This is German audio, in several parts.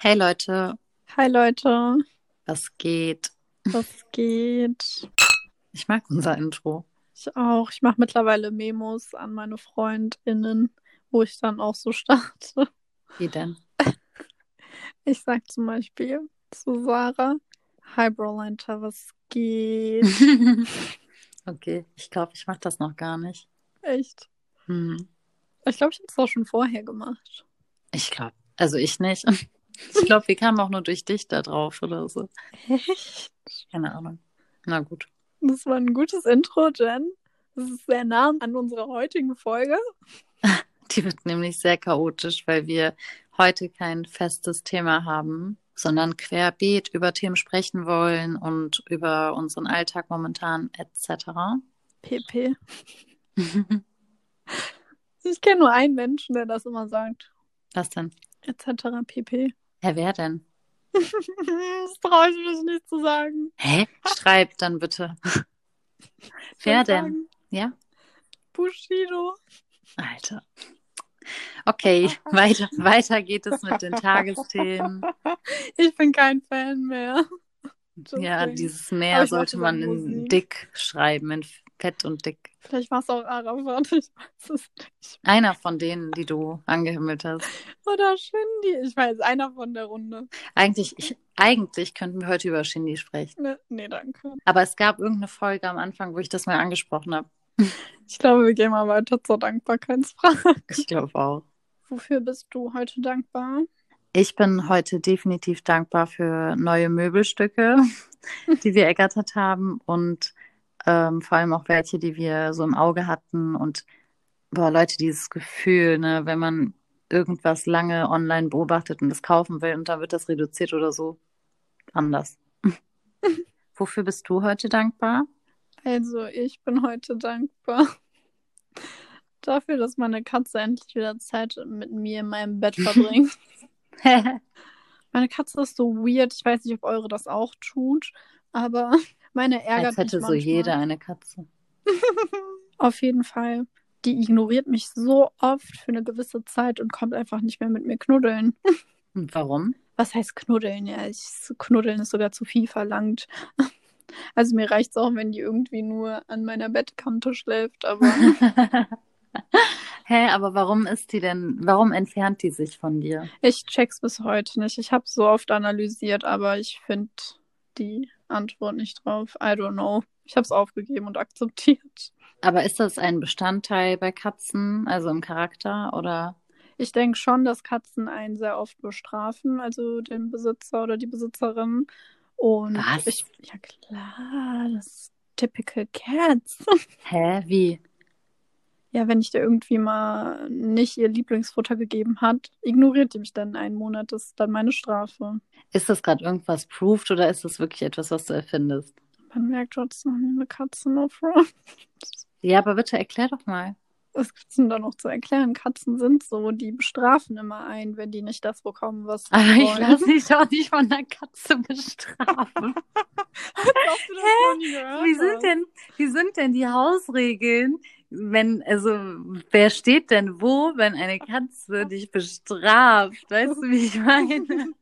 Hey Leute, Hi Leute, was geht? was geht? Ich mag unser Intro. Ich auch. Ich mache mittlerweile Memos an meine FreundInnen, wo ich dann auch so starte. Wie denn? Ich sag zum Beispiel zu Sarah, Hi Brolanta, was geht? okay, ich glaube, ich mache das noch gar nicht. Echt? Hm. Ich glaube, ich habe es auch schon vorher gemacht. Ich glaube, also ich nicht. Ich glaube, wir kamen auch nur durch dich da drauf oder so. Echt? Keine Ahnung. Na gut. Das war ein gutes Intro, Jen. Das ist sehr nah an unserer heutigen Folge. Die wird nämlich sehr chaotisch, weil wir heute kein festes Thema haben, sondern querbeet über Themen sprechen wollen und über unseren Alltag momentan etc. PP. Ich kenne nur einen Menschen, der das immer sagt. Was denn? Etc. pp. Hä, wer denn? Das traue ich mich nicht zu sagen. Hä? Schreib dann bitte. Wer denn? Ja? Bushido. Alter. Okay, weiter, weiter geht es mit den Tagesthemen. Ich bin kein Fan mehr. Ja, dieses Meer sollte man in Musik. dick schreiben, in fett und dick. Vielleicht war es auch Arafat, ich weiß es nicht. Einer von denen, die du angehimmelt hast. Oder Shindy, ich weiß, einer von der Runde. Eigentlich, ich, eigentlich könnten wir heute über Shindy sprechen. Ne, nee, danke. Aber es gab irgendeine Folge am Anfang, wo ich das mal angesprochen habe. Ich glaube, wir gehen mal weiter zur Dankbarkeitsfrage. Ich glaube auch. Wofür bist du heute dankbar? Ich bin heute definitiv dankbar für neue Möbelstücke, die wir ergattert haben und ähm, vor allem auch welche, die wir so im Auge hatten. Und boah, Leute, dieses Gefühl, ne, wenn man irgendwas lange online beobachtet und das kaufen will und dann wird das reduziert oder so, anders. Wofür bist du heute dankbar? Also, ich bin heute dankbar dafür, dass meine Katze endlich wieder Zeit mit mir in meinem Bett verbringt. Meine Katze ist so weird. Ich weiß nicht, ob eure das auch tut, aber meine ärgert Als hätte mich so manchmal. jeder eine Katze. Auf jeden Fall. Die ignoriert mich so oft für eine gewisse Zeit und kommt einfach nicht mehr mit mir knuddeln. Und warum? Was heißt knuddeln? Ja, ich, knuddeln ist sogar zu viel verlangt. Also mir reicht es auch, wenn die irgendwie nur an meiner Bettkante schläft, aber Hä, aber warum ist die denn, warum entfernt die sich von dir? ich check's bis heute nicht. Ich habe so oft analysiert, aber ich finde die Antwort nicht drauf. I don't know. Ich habe es aufgegeben und akzeptiert. Aber ist das ein Bestandteil bei Katzen, also im Charakter, oder? Ich denke schon, dass Katzen einen sehr oft bestrafen, also den Besitzer oder die Besitzerin. Und Was? ich, ja klar, das ist typical cats. Hä, wie? Ja, wenn ich dir irgendwie mal nicht ihr Lieblingsfutter gegeben hat, ignoriert die mich dann einen Monat. Das ist dann meine Strafe. Ist das gerade irgendwas proved oder ist das wirklich etwas, was du erfindest? Man merkt trotzdem noch eine Katze no front. Ja, aber bitte erklär doch mal. Was gibt's denn da noch zu erklären? Katzen sind so, die bestrafen immer einen, wenn die nicht das bekommen, was sie Aber ich lasse mich auch nicht von einer Katze bestrafen. Gehört Wie sind denn, wie sind denn die Hausregeln, wenn, also, wer steht denn wo, wenn eine Katze dich bestraft? Weißt du, wie ich meine?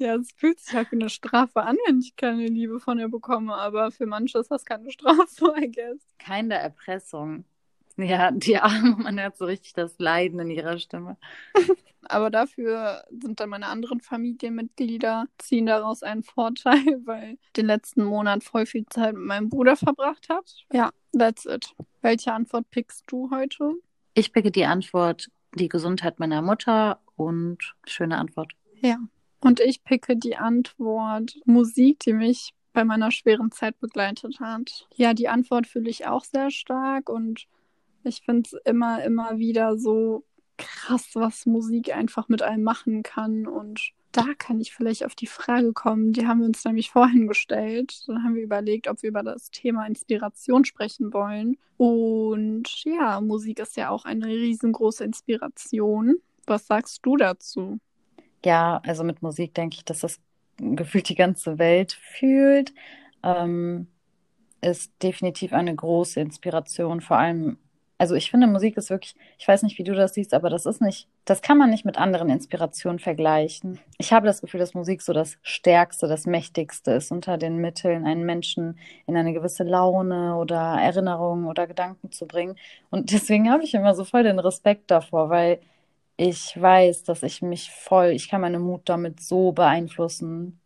Ja, es fühlt sich halt wie eine Strafe an, wenn ich keine Liebe von ihr bekomme, aber für manche ist das keine Strafe, I guess. Keine Erpressung. Ja, die Arme, man hört so richtig das Leiden in ihrer Stimme. Aber dafür sind dann meine anderen Familienmitglieder, ziehen daraus einen Vorteil, weil ich den letzten Monat voll viel Zeit mit meinem Bruder verbracht hat. Ja, that's it. Welche Antwort pickst du heute? Ich picke die Antwort, die Gesundheit meiner Mutter und schöne Antwort. Ja. Und ich picke die Antwort Musik, die mich bei meiner schweren Zeit begleitet hat. Ja, die Antwort fühle ich auch sehr stark und ich finde es immer, immer wieder so krass, was Musik einfach mit einem machen kann. Und da kann ich vielleicht auf die Frage kommen, die haben wir uns nämlich vorhin gestellt. Dann haben wir überlegt, ob wir über das Thema Inspiration sprechen wollen. Und ja, Musik ist ja auch eine riesengroße Inspiration. Was sagst du dazu? Ja, also mit Musik denke ich, dass das gefühlt die ganze Welt fühlt. Ähm, ist definitiv eine große Inspiration, vor allem also ich finde, Musik ist wirklich, ich weiß nicht, wie du das siehst, aber das ist nicht, das kann man nicht mit anderen Inspirationen vergleichen. Ich habe das Gefühl, dass Musik so das Stärkste, das Mächtigste ist unter den Mitteln, einen Menschen in eine gewisse Laune oder Erinnerungen oder Gedanken zu bringen. Und deswegen habe ich immer so voll den Respekt davor, weil ich weiß, dass ich mich voll, ich kann meine Mut damit so beeinflussen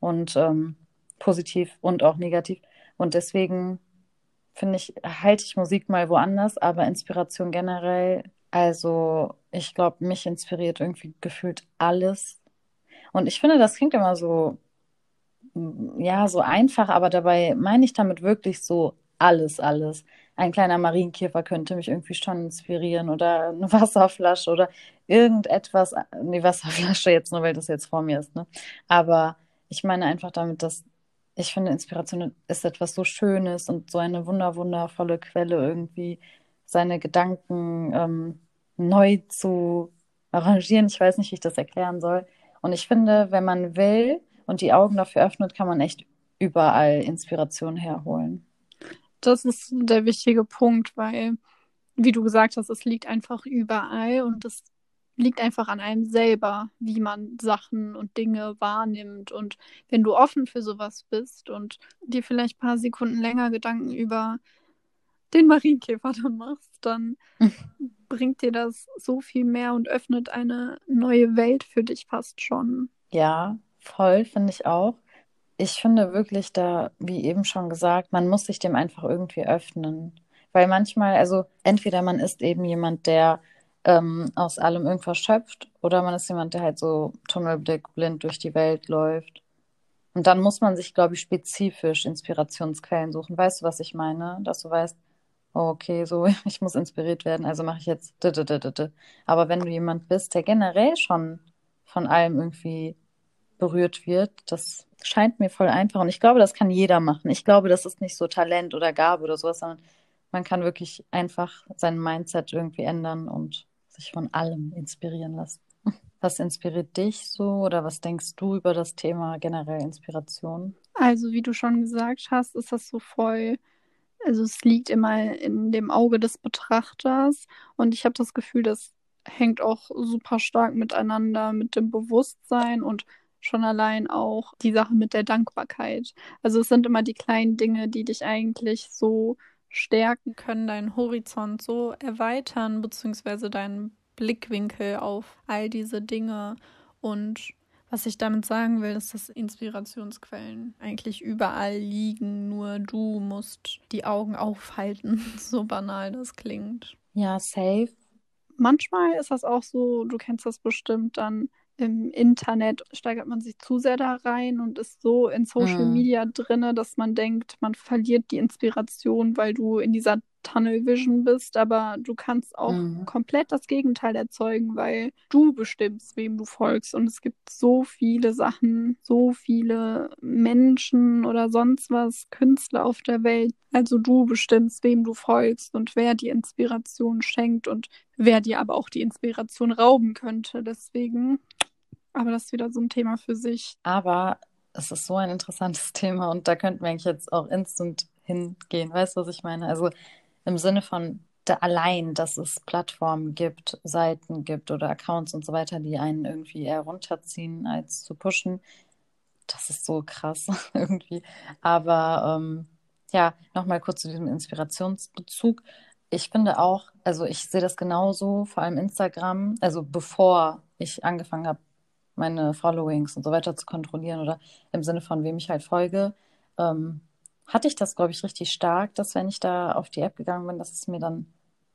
und ähm, positiv und auch negativ. Und deswegen finde ich, halte ich Musik mal woanders, aber Inspiration generell, also ich glaube, mich inspiriert irgendwie gefühlt alles. Und ich finde, das klingt immer so, ja, so einfach, aber dabei meine ich damit wirklich so alles, alles. Ein kleiner Marienkäfer könnte mich irgendwie schon inspirieren oder eine Wasserflasche oder irgendetwas, die Wasserflasche jetzt nur, weil das jetzt vor mir ist, ne? Aber ich meine einfach damit, dass ich finde, Inspiration ist etwas so Schönes und so eine wunder, wundervolle Quelle, irgendwie seine Gedanken ähm, neu zu arrangieren. Ich weiß nicht, wie ich das erklären soll. Und ich finde, wenn man will und die Augen dafür öffnet, kann man echt überall Inspiration herholen. Das ist der wichtige Punkt, weil, wie du gesagt hast, es liegt einfach überall und das liegt einfach an einem selber, wie man Sachen und Dinge wahrnimmt. Und wenn du offen für sowas bist und dir vielleicht ein paar Sekunden länger Gedanken über den Marienkäfer dann machst, dann bringt dir das so viel mehr und öffnet eine neue Welt für dich fast schon. Ja, voll, finde ich auch. Ich finde wirklich da, wie eben schon gesagt, man muss sich dem einfach irgendwie öffnen. Weil manchmal, also entweder man ist eben jemand, der ähm, aus allem irgendwas schöpft oder man ist jemand, der halt so tunnelblind durch die Welt läuft. Und dann muss man sich, glaube ich, spezifisch Inspirationsquellen suchen. Weißt du, was ich meine? Dass du weißt, oh, okay, so, ich muss inspiriert werden, also mache ich jetzt. Aber wenn du jemand bist, der generell schon von allem irgendwie berührt wird, das scheint mir voll einfach. Und ich glaube, das kann jeder machen. Ich glaube, das ist nicht so Talent oder Gabe oder sowas, sondern man kann wirklich einfach sein Mindset irgendwie ändern und sich von allem inspirieren lassen. Was inspiriert dich so oder was denkst du über das Thema generell Inspiration? Also, wie du schon gesagt hast, ist das so voll, also es liegt immer in dem Auge des Betrachters und ich habe das Gefühl, das hängt auch super stark miteinander mit dem Bewusstsein und schon allein auch die Sache mit der Dankbarkeit. Also es sind immer die kleinen Dinge, die dich eigentlich so stärken können, deinen Horizont so erweitern, beziehungsweise deinen Blickwinkel auf all diese Dinge. Und was ich damit sagen will, ist, dass Inspirationsquellen eigentlich überall liegen, nur du musst die Augen aufhalten, so banal das klingt. Ja, safe. Manchmal ist das auch so, du kennst das bestimmt, dann im Internet steigert man sich zu sehr da rein und ist so in Social mhm. Media drinne, dass man denkt, man verliert die Inspiration, weil du in dieser Tunnel Vision bist, aber du kannst auch mhm. komplett das Gegenteil erzeugen, weil du bestimmst, wem du folgst. Und es gibt so viele Sachen, so viele Menschen oder sonst was, Künstler auf der Welt. Also du bestimmst, wem du folgst und wer die Inspiration schenkt und wer dir aber auch die Inspiration rauben könnte. Deswegen, aber das ist wieder so ein Thema für sich. Aber es ist so ein interessantes Thema und da könnten wir eigentlich jetzt auch instant hingehen. Weißt du, was ich meine? Also im Sinne von allein, dass es Plattformen gibt, Seiten gibt oder Accounts und so weiter, die einen irgendwie eher runterziehen als zu pushen. Das ist so krass irgendwie. Aber ähm, ja, nochmal kurz zu diesem Inspirationsbezug. Ich finde auch, also ich sehe das genauso, vor allem Instagram, also bevor ich angefangen habe, meine Followings und so weiter zu kontrollieren oder im Sinne von wem ich halt folge, ähm, hatte ich das, glaube ich, richtig stark, dass wenn ich da auf die App gegangen bin, dass es mir dann,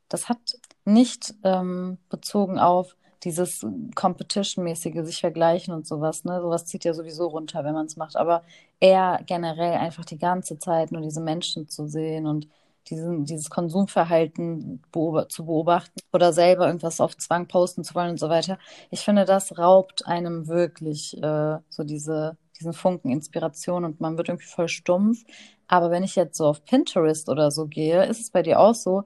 das hat nicht ähm, bezogen auf dieses Competition-mäßige, sich vergleichen und sowas, ne? Sowas zieht ja sowieso runter, wenn man es macht. Aber eher generell einfach die ganze Zeit nur diese Menschen zu sehen und diesen, dieses Konsumverhalten beob zu beobachten oder selber irgendwas auf Zwang posten zu wollen und so weiter. Ich finde, das raubt einem wirklich äh, so diese, diesen Funken Inspiration und man wird irgendwie voll stumpf. Aber wenn ich jetzt so auf Pinterest oder so gehe, ist es bei dir auch so,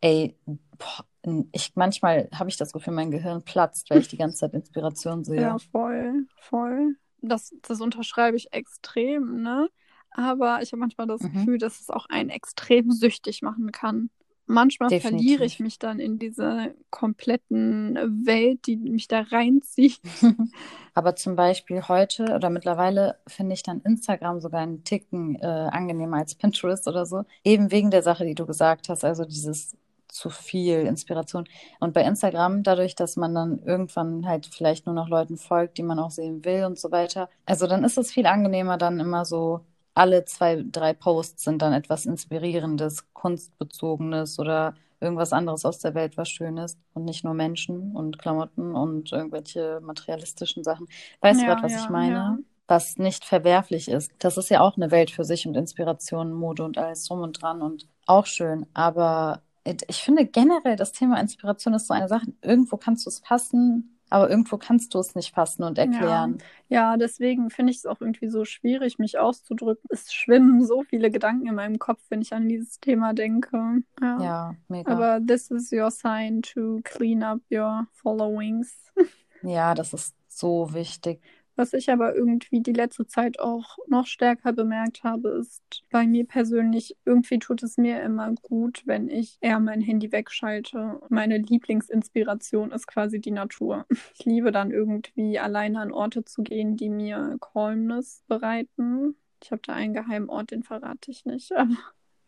ey, boah, ich manchmal habe ich das Gefühl, mein Gehirn platzt, weil ich die ganze Zeit Inspiration sehe. Ja, voll, voll. Das, das unterschreibe ich extrem, ne? Aber ich habe manchmal das mhm. Gefühl, dass es auch einen extrem süchtig machen kann. manchmal Definitiv. verliere ich mich dann in dieser kompletten Welt, die mich da reinzieht. Aber zum Beispiel heute oder mittlerweile finde ich dann Instagram sogar einen Ticken äh, angenehmer als Pinterest oder so. Eben wegen der Sache, die du gesagt hast, also dieses zu viel Inspiration. Und bei Instagram, dadurch, dass man dann irgendwann halt vielleicht nur noch Leuten folgt, die man auch sehen will und so weiter. Also dann ist es viel angenehmer, dann immer so alle zwei, drei Posts sind dann etwas Inspirierendes, Kunstbezogenes oder irgendwas anderes aus der Welt, was schön ist und nicht nur Menschen und Klamotten und irgendwelche materialistischen Sachen. Weißt du Ja, gerade, was ja, ich meine? ja. Was nicht verwerflich ist. Das ist ja auch eine Welt für sich und Inspiration, Mode und alles drum und dran und auch schön. Aber ich finde generell, das Thema Inspiration ist so eine Sache. Irgendwo kannst du es fassen, aber irgendwo kannst du es nicht fassen und erklären. Ja, deswegen finde ich es auch irgendwie so schwierig, mich auszudrücken. Es schwimmen so viele Gedanken in meinem Kopf, wenn ich an dieses Thema denke. Ja. Ja, mega. Aber this is your sign to clean up your followings. Ja, das ist so wichtig. Was ich aber irgendwie die letzte Zeit auch noch stärker bemerkt habe, ist bei mir persönlich, irgendwie tut es mir immer gut, wenn ich eher mein Handy wegschalte. Meine Lieblingsinspiration ist quasi die Natur. Ich liebe dann irgendwie alleine an Orte zu gehen, die mir Calmness bereiten. Ich habe da einen geheimen Ort, den verrate ich nicht. Aber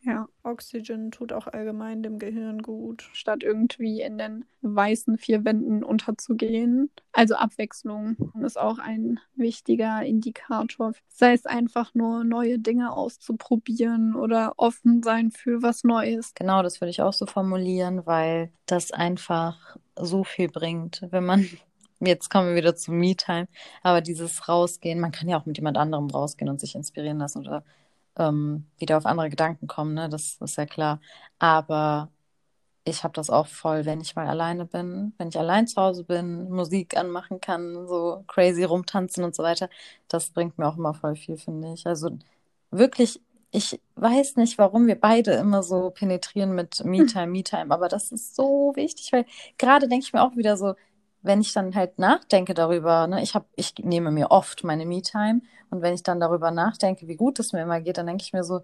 ja, Oxygen tut auch allgemein dem Gehirn gut, statt irgendwie in den weißen vier Wänden unterzugehen. Also Abwechslung ist auch ein wichtiger Indikator. Sei es einfach nur neue Dinge auszuprobieren oder offen sein für was Neues. Genau, das würde ich auch so formulieren, weil das einfach so viel bringt, wenn man Jetzt kommen wir wieder zu Me-Time, aber dieses Rausgehen, man kann ja auch mit jemand anderem rausgehen und sich inspirieren lassen oder ähm, wieder auf andere Gedanken kommen, ne? Das ist ja klar. Aber ich habe das auch voll, wenn ich mal alleine bin, wenn ich allein zu Hause bin, Musik anmachen kann, so crazy rumtanzen und so weiter. Das bringt mir auch immer voll viel, finde ich. Also wirklich, ich weiß nicht, warum wir beide immer so penetrieren mit Me-Time, Me-Time, aber das ist so wichtig, weil gerade denke ich mir auch wieder so, wenn ich dann halt nachdenke darüber, ne, ich habe, ich nehme mir oft meine Me-Time und wenn ich dann darüber nachdenke, wie gut es mir immer geht, dann denke ich mir so,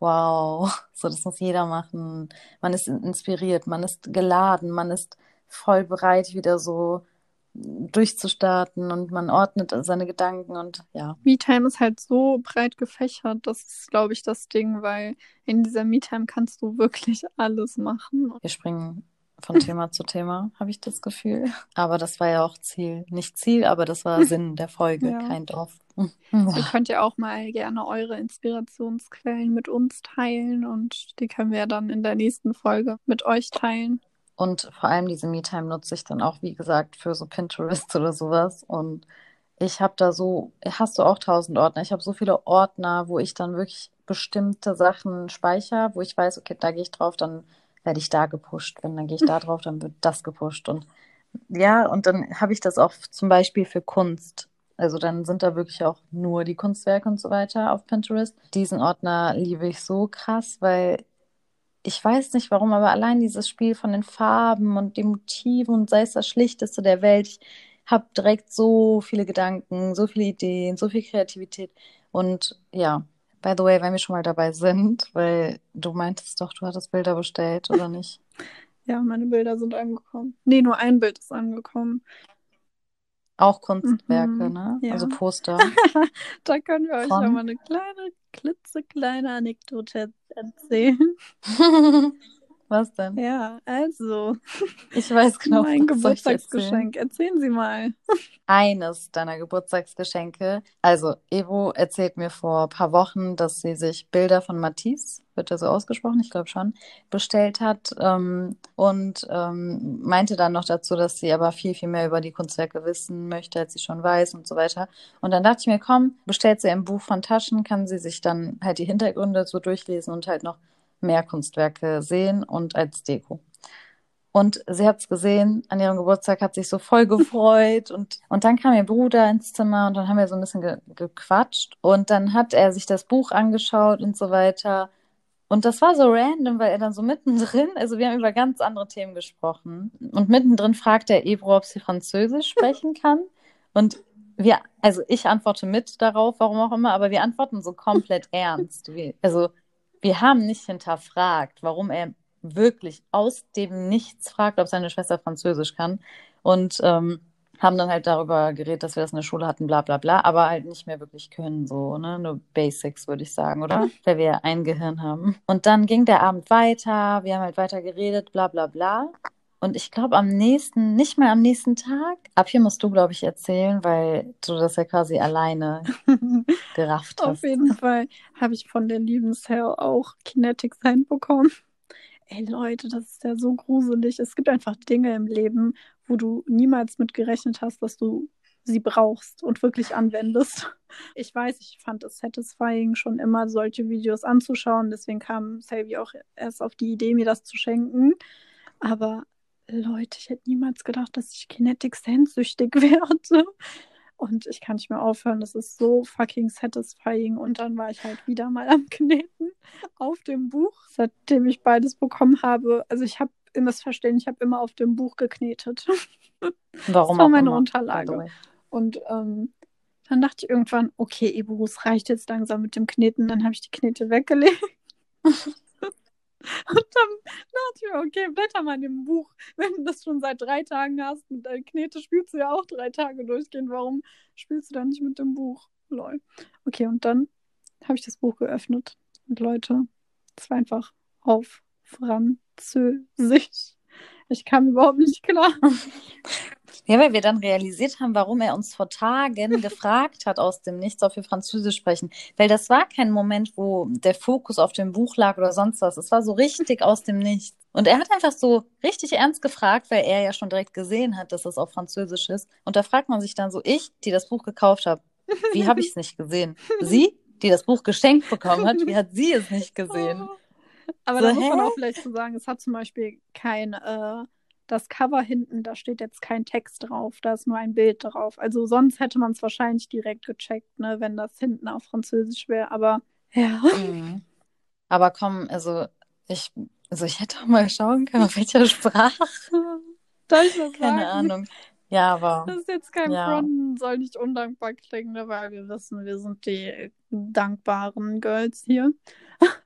wow, so das muss jeder machen. Man ist inspiriert, man ist geladen, man ist voll bereit, wieder so durchzustarten und man ordnet seine Gedanken und ja. Me-Time ist halt so breit gefächert. Das ist, glaube ich, das Ding, weil in dieser Me-Time kannst du wirklich alles machen. Wir springen von Thema zu Thema, habe ich das Gefühl. Aber das war ja auch Ziel. Nicht Ziel, aber das war Sinn der Folge, Ja. kind of. Ihr könnt ja auch mal gerne eure Inspirationsquellen mit uns teilen und die können wir dann in der nächsten Folge mit euch teilen. Und vor allem diese Me-Time nutze ich dann auch, wie gesagt, für so Pinterest oder sowas. Und ich habe da so, hast du auch tausend Ordner? Ich habe so viele Ordner, wo ich dann wirklich bestimmte Sachen speichere, wo ich weiß, okay, da gehe ich drauf, dann werde ich da gepusht. Wenn dann gehe ich da drauf, dann wird das gepusht. Und ja, und dann habe ich das auch zum Beispiel für Kunst. Also dann sind da wirklich auch nur die Kunstwerke und so weiter auf Pinterest. Diesen Ordner liebe ich so krass, weil ich weiß nicht warum, aber allein dieses Spiel von den Farben und den Motiven und sei es das Schlichteste der Welt, ich habe direkt so viele Gedanken, so viele Ideen, so viel Kreativität. Und ja, by the way, wenn wir schon mal dabei sind, weil du meintest doch, du hattest Bilder bestellt, oder nicht? Ja, meine Bilder sind angekommen. Nee, nur ein Bild ist angekommen. Auch Kunstwerke, Mhm, ne? ja. Also Poster. Da können wir euch Von? ja mal eine kleine, klitzekleine Anekdote erzählen. Was denn? Ja, also, Ich weiß genau, mein? Geburtstagsgeschenk. Erzählen Sie mal. Eines deiner Geburtstagsgeschenke. Also, Evo erzählt mir vor ein paar Wochen, dass sie sich Bilder von Matisse, wird er so ausgesprochen, ich glaube schon, bestellt hat. Ähm, und ähm, meinte dann noch dazu, dass sie aber viel, viel mehr über die Kunstwerke wissen möchte, als sie schon weiß und so weiter. Und dann dachte ich mir, komm, bestellt sie ein Buch von Taschen, kann sie sich dann halt die Hintergründe so durchlesen und halt noch mehr Kunstwerke sehen und als Deko. Und sie hat es gesehen, an ihrem Geburtstag hat sich so voll gefreut. Und, und dann kam ihr Bruder ins Zimmer und dann haben wir so ein bisschen ge gequatscht. Und dann hat er sich das Buch angeschaut und so weiter. Und das war so random, weil er dann so mittendrin, also wir haben über ganz andere Themen gesprochen. Und mittendrin fragt er Ebro, ob sie Französisch sprechen kann. Und wir, also ich antworte mit darauf, warum auch immer, aber wir antworten so komplett ernst. Also wir haben nicht hinterfragt, warum er wirklich aus dem Nichts fragt, ob seine Schwester Französisch kann. Und ähm, haben dann halt darüber geredet, dass wir das in der Schule hatten, bla bla bla, aber halt nicht mehr wirklich können, so, ne? Nur Basics, würde ich sagen, oder? Weil wir ja ein Gehirn haben. Und dann ging der Abend weiter, wir haben halt weiter geredet, bla bla bla. Und ich glaube, am nächsten, nicht mal am nächsten Tag, ab hier musst du, glaube ich, erzählen, weil du das ja quasi alleine gerafft hast. Auf jeden Fall habe ich von der lieben Cell auch Kinetic Sign bekommen. Ey Leute, das ist ja so gruselig. Es gibt einfach Dinge im Leben, wo du niemals mit gerechnet hast, dass du sie brauchst und wirklich anwendest. Ich weiß, ich fand es satisfying, schon immer solche Videos anzuschauen. Deswegen kam Selby auch erst auf die Idee, mir das zu schenken. Aber Leute, ich hätte niemals gedacht, dass ich Kinetic Sense süchtig werde. Und ich kann nicht mehr aufhören. Das ist so fucking satisfying. Und dann war ich halt wieder mal am Kneten auf dem Buch, seitdem ich beides bekommen habe. Also ich habe immer verstehen, ich habe immer auf dem Buch geknetet. Warum das war meine immer, Unterlage. Und ähm, dann dachte ich irgendwann, okay, Ibu, es reicht jetzt langsam mit dem Kneten. Dann habe ich die Knete weggelegt. Und dann dachte ich mir, okay, blätter mal in dem Buch. Wenn du das schon seit drei Tagen hast, mit deiner Knete spielst du ja auch drei Tage durchgehend. Warum spielst du dann nicht mit dem Buch? Lol. Okay, und dann habe ich das Buch geöffnet. Und Leute, es war einfach auf Französisch. Ich kam überhaupt nicht klar. Ja, weil wir dann realisiert haben, warum er uns vor Tagen gefragt hat aus dem Nichts, ob wir Französisch sprechen. Weil das war kein Moment, wo der Fokus auf dem Buch lag oder sonst was. Es war so richtig aus dem Nichts. Und er hat einfach so richtig ernst gefragt, weil er ja schon direkt gesehen hat, dass es auf Französisch ist. Und da fragt man sich dann so, ich, die das Buch gekauft habe, wie habe ich es nicht gesehen? Sie, die das Buch geschenkt bekommen hat, wie hat sie es nicht gesehen? Aber So, da muss man hä? auch vielleicht so sagen, es hat zum Beispiel kein, äh, das Cover hinten, da steht jetzt kein Text drauf, da ist nur ein Bild drauf. Also sonst hätte man es wahrscheinlich direkt gecheckt, ne, wenn das hinten auf Französisch wäre. Aber ja. Mhm. Aber komm, also ich, also ich hätte auch mal schauen können, auf welcher Sprache. Darf ich das Keine sagen? Ahnung. Ja, aber Das ist jetzt kein Ja. Fronten, soll nicht undankbar klingen, ne, weil wir wissen, wir sind die dankbaren Girls hier.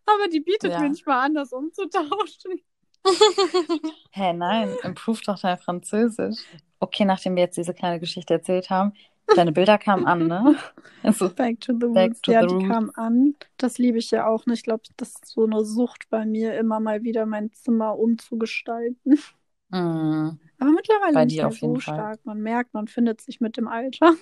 Aber die bietet Ja. mir nicht mal an, das umzutauschen. Hä, nein, improve doch dein Französisch. Okay, nachdem wir jetzt diese kleine Geschichte erzählt haben, deine Bilder kamen an, ne? Also, Back to the Back Roots. to ja, the die roots. kam an. Das liebe ich ja auch nicht. Ich glaube, das ist so eine Sucht bei mir, immer mal wieder mein Zimmer umzugestalten. mh. Aber mittlerweile Bei nicht mehr so Fall. stark. Man merkt, man findet sich mit dem Alter.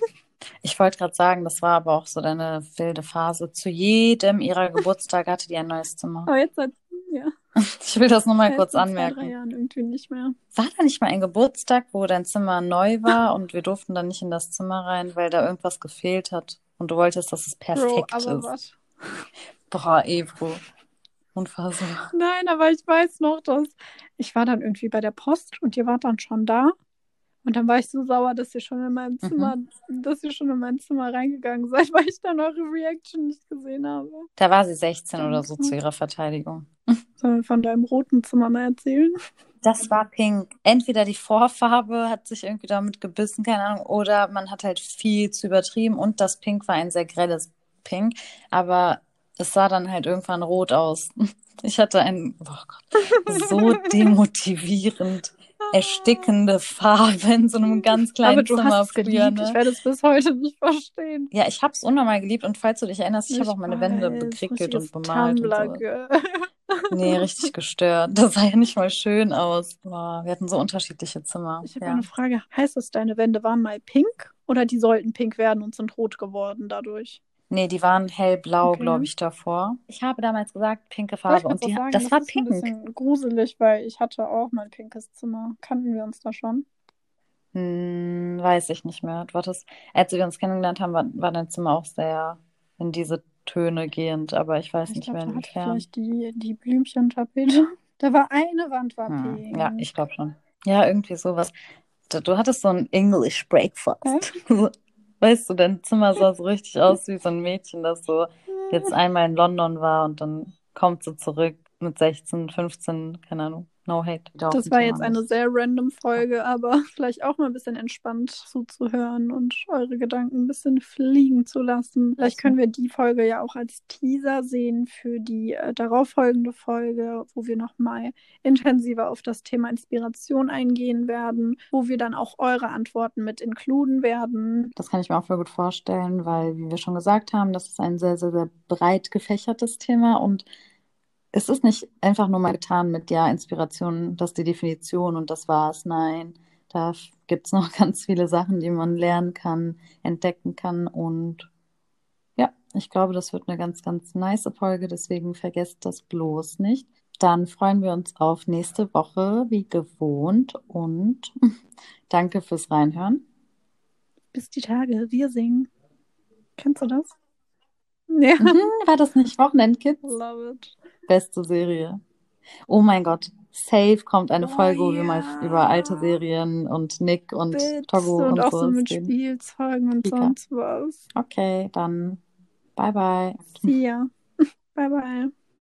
Ich wollte gerade sagen, das war aber auch so deine wilde Phase. Zu jedem ihrer Geburtstage hatte die ein neues Zimmer. Aber jetzt seit, ja, Ich will das nur mal seit kurz so zwei, drei anmerken. Jahren irgendwie nicht mehr. War da nicht mal ein Geburtstag, wo dein Zimmer neu war und wir durften dann nicht in das Zimmer rein, weil da irgendwas gefehlt hat und du wolltest, dass es Bro, perfekt aber ist? was? Boah, Ebro. Unfassbar. Nein, aber ich weiß noch, dass ich war dann irgendwie bei der Post und ihr wart dann schon da. Und dann war ich so sauer, dass ihr schon in meinem Mhm. Zimmer, dass ihr schon in mein Zimmer reingegangen seid, weil ich dann eure Reaction nicht gesehen habe. Da war sie 16 oder so zu ihrer Verteidigung. Sollen wir von deinem roten Zimmer mal erzählen? Das war pink. Entweder die Vorfarbe hat sich irgendwie damit gebissen, keine Ahnung, oder man hat halt viel zu übertrieben und das Pink war ein sehr grelles Pink, aber es sah dann halt irgendwann rot aus. Ich hatte ein, oh Gott, so demotivierend erstickende Farbe in so einem ganz kleinen aber du Zimmer hast es früher, geliebt. ne? Ich werde es bis heute nicht verstehen. Ja, ich hab's unnormal geliebt und falls du dich erinnerst, ich, habe auch meine Wände weiß, bekrickelt richtiges und bemalt und so. Tumblr-Girl. Nee, richtig gestört. Das sah ja nicht mal schön aus. Boah, wir hatten so unterschiedliche Zimmer. Ich habe Ja. eine Frage. Heißt es, deine Wände waren mal pink oder die sollten pink werden und sind rot geworden dadurch? Nee, die waren hellblau, Okay. glaube ich, davor. Ich habe damals gesagt, pinke Farbe. Und die, sagen, das war ist pink. ein bisschen gruselig, weil ich hatte auch mein pinkes Zimmer. Kannten wir uns da schon? Hm, weiß ich nicht mehr. Du hattest, als wir uns kennengelernt haben, war, war dein Zimmer auch sehr in diese Töne gehend, aber ich weiß Ich nicht glaube, mehr inwiefern. vielleicht die, die Blümchentapete. Da war eine Wand war Hm, pink. ja, ich glaube schon. Ja, irgendwie sowas. Du, du hattest so ein English Breakfast. Weißt du, dein Zimmer sah so richtig aus wie so ein Mädchen, das so jetzt einmal in London war und dann kommt sie zurück mit 16, 15, keine Ahnung. No hate. Das war jetzt eine sehr random Folge, aber vielleicht auch mal ein bisschen entspannt zuzuhören und eure Gedanken ein bisschen fliegen zu lassen. Vielleicht können wir die Folge ja auch als Teaser sehen für die äh, darauffolgende Folge, wo wir nochmal intensiver auf das Thema Inspiration eingehen werden, wo wir dann auch eure Antworten mit inkluden werden. Das kann ich mir auch voll gut vorstellen, weil, wie wir schon gesagt haben, das ist ein sehr, sehr, sehr breit gefächertes Thema und es ist nicht einfach nur mal getan mit, ja, Inspiration, das ist die Definition und das war's. Nein, da gibt es noch ganz viele Sachen, die man lernen kann, entdecken kann. Und ja, ich glaube, das wird eine ganz, ganz nice Folge. Deswegen vergesst das bloß nicht. Dann freuen wir uns auf nächste Woche, wie gewohnt. Und danke fürs Reinhören. Bis die Tage. Wir singen. Kennst du das? Ja. Mhm, war das nicht Wochenendkids? Love it. Beste Serie. Oh mein Gott. Safe kommt eine oh, Folge, wo yeah. wir mal über alte Serien und Nick und Bits Togo und, und auch so mit reden. Spielzeugen und Pika. sonst was. Okay, dann bye bye. See ya. bye bye.